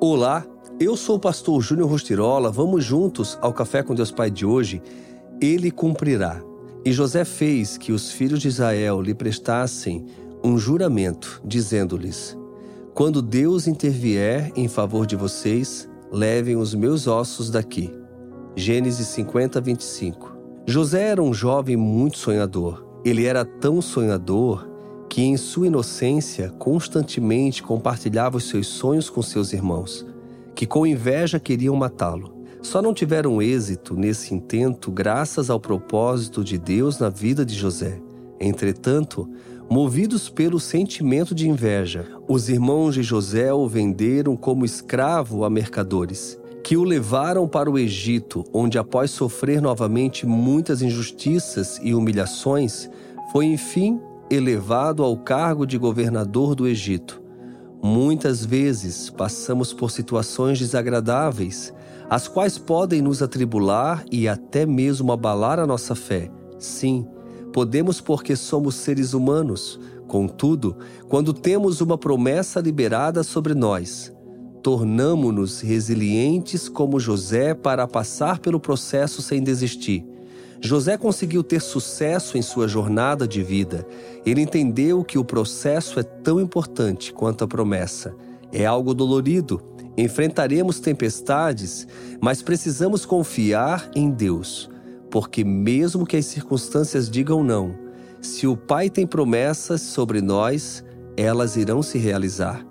Olá, eu sou o pastor Júnior Rostirola. Vamos juntos ao Café com Deus Pai de hoje. Ele cumprirá. E José fez que os filhos de Israel lhe prestassem um juramento, dizendo-lhes: Quando Deus intervier em favor de vocês, levem os meus ossos daqui. Gênesis 50, 25. José era um jovem muito sonhador. Ele era tão sonhador que, em sua inocência, constantemente compartilhava os seus sonhos com seus irmãos, que com inveja queriam matá-lo. Só não tiveram êxito nesse intento graças ao propósito de Deus na vida de José. Entretanto, movidos pelo sentimento de inveja, os irmãos de José o venderam como escravo a mercadores, que o levaram para o Egito, onde, após sofrer novamente muitas injustiças e humilhações, foi enfim elevado ao cargo de governador do Egito. Muitas vezes passamos por situações desagradáveis, as quais podem nos atribular e até mesmo abalar a nossa fé. Sim, podemos porque somos seres humanos. Contudo, quando temos uma promessa liberada sobre nós, tornamo-nos resilientes como José para passar pelo processo sem desistir. José conseguiu ter sucesso em sua jornada de vida. Ele entendeu que o processo é tão importante quanto a promessa. É algo dolorido, enfrentaremos tempestades, mas precisamos confiar em Deus, porque, mesmo que as circunstâncias digam não, se o Pai tem promessas sobre nós, elas irão se realizar.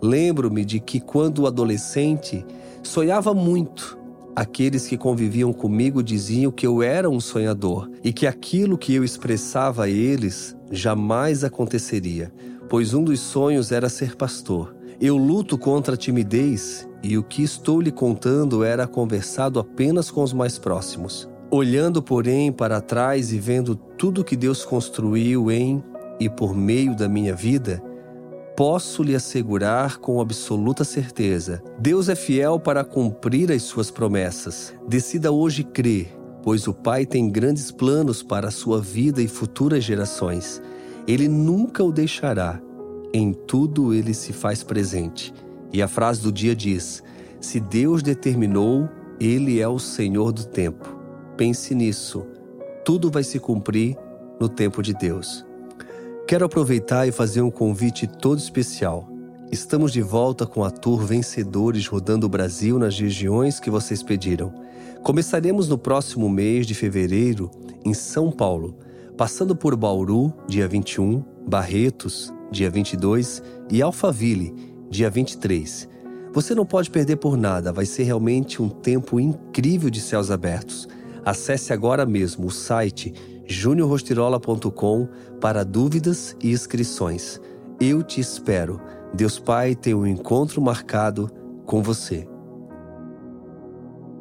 Lembro-me de que, quando adolescente, sonhava muito Aqueles que conviviam comigo diziam que eu era um sonhador e que aquilo que eu expressava a eles jamais aconteceria, pois um dos sonhos era ser pastor. Eu luto contra a timidez e o que estou lhe contando era conversado apenas com os mais próximos. Olhando, porém, para trás e vendo tudo que Deus construiu em e por meio da minha vida, posso lhe assegurar com absoluta certeza: Deus é fiel para cumprir as suas promessas. Decida hoje crer, pois o Pai tem grandes planos para a sua vida e futuras gerações. Ele nunca o deixará. Em tudo ele se faz presente. E a frase do dia diz: Se Deus determinou, ele é o Senhor do tempo. Pense nisso. Tudo vai se cumprir no tempo de Deus. Quero aproveitar e fazer um convite todo especial. Estamos de volta com a tour Vencedores rodando o Brasil nas regiões que vocês pediram. Começaremos no próximo mês de fevereiro em São Paulo, passando por Bauru, dia 21, Barretos, dia 22 e Alphaville, dia 23. Você não pode perder por nada, vai ser realmente um tempo incrível de céus abertos. Acesse agora mesmo o site juniorrostirola.com para dúvidas e inscrições. Eu te espero. Deus Pai tem um encontro marcado com você.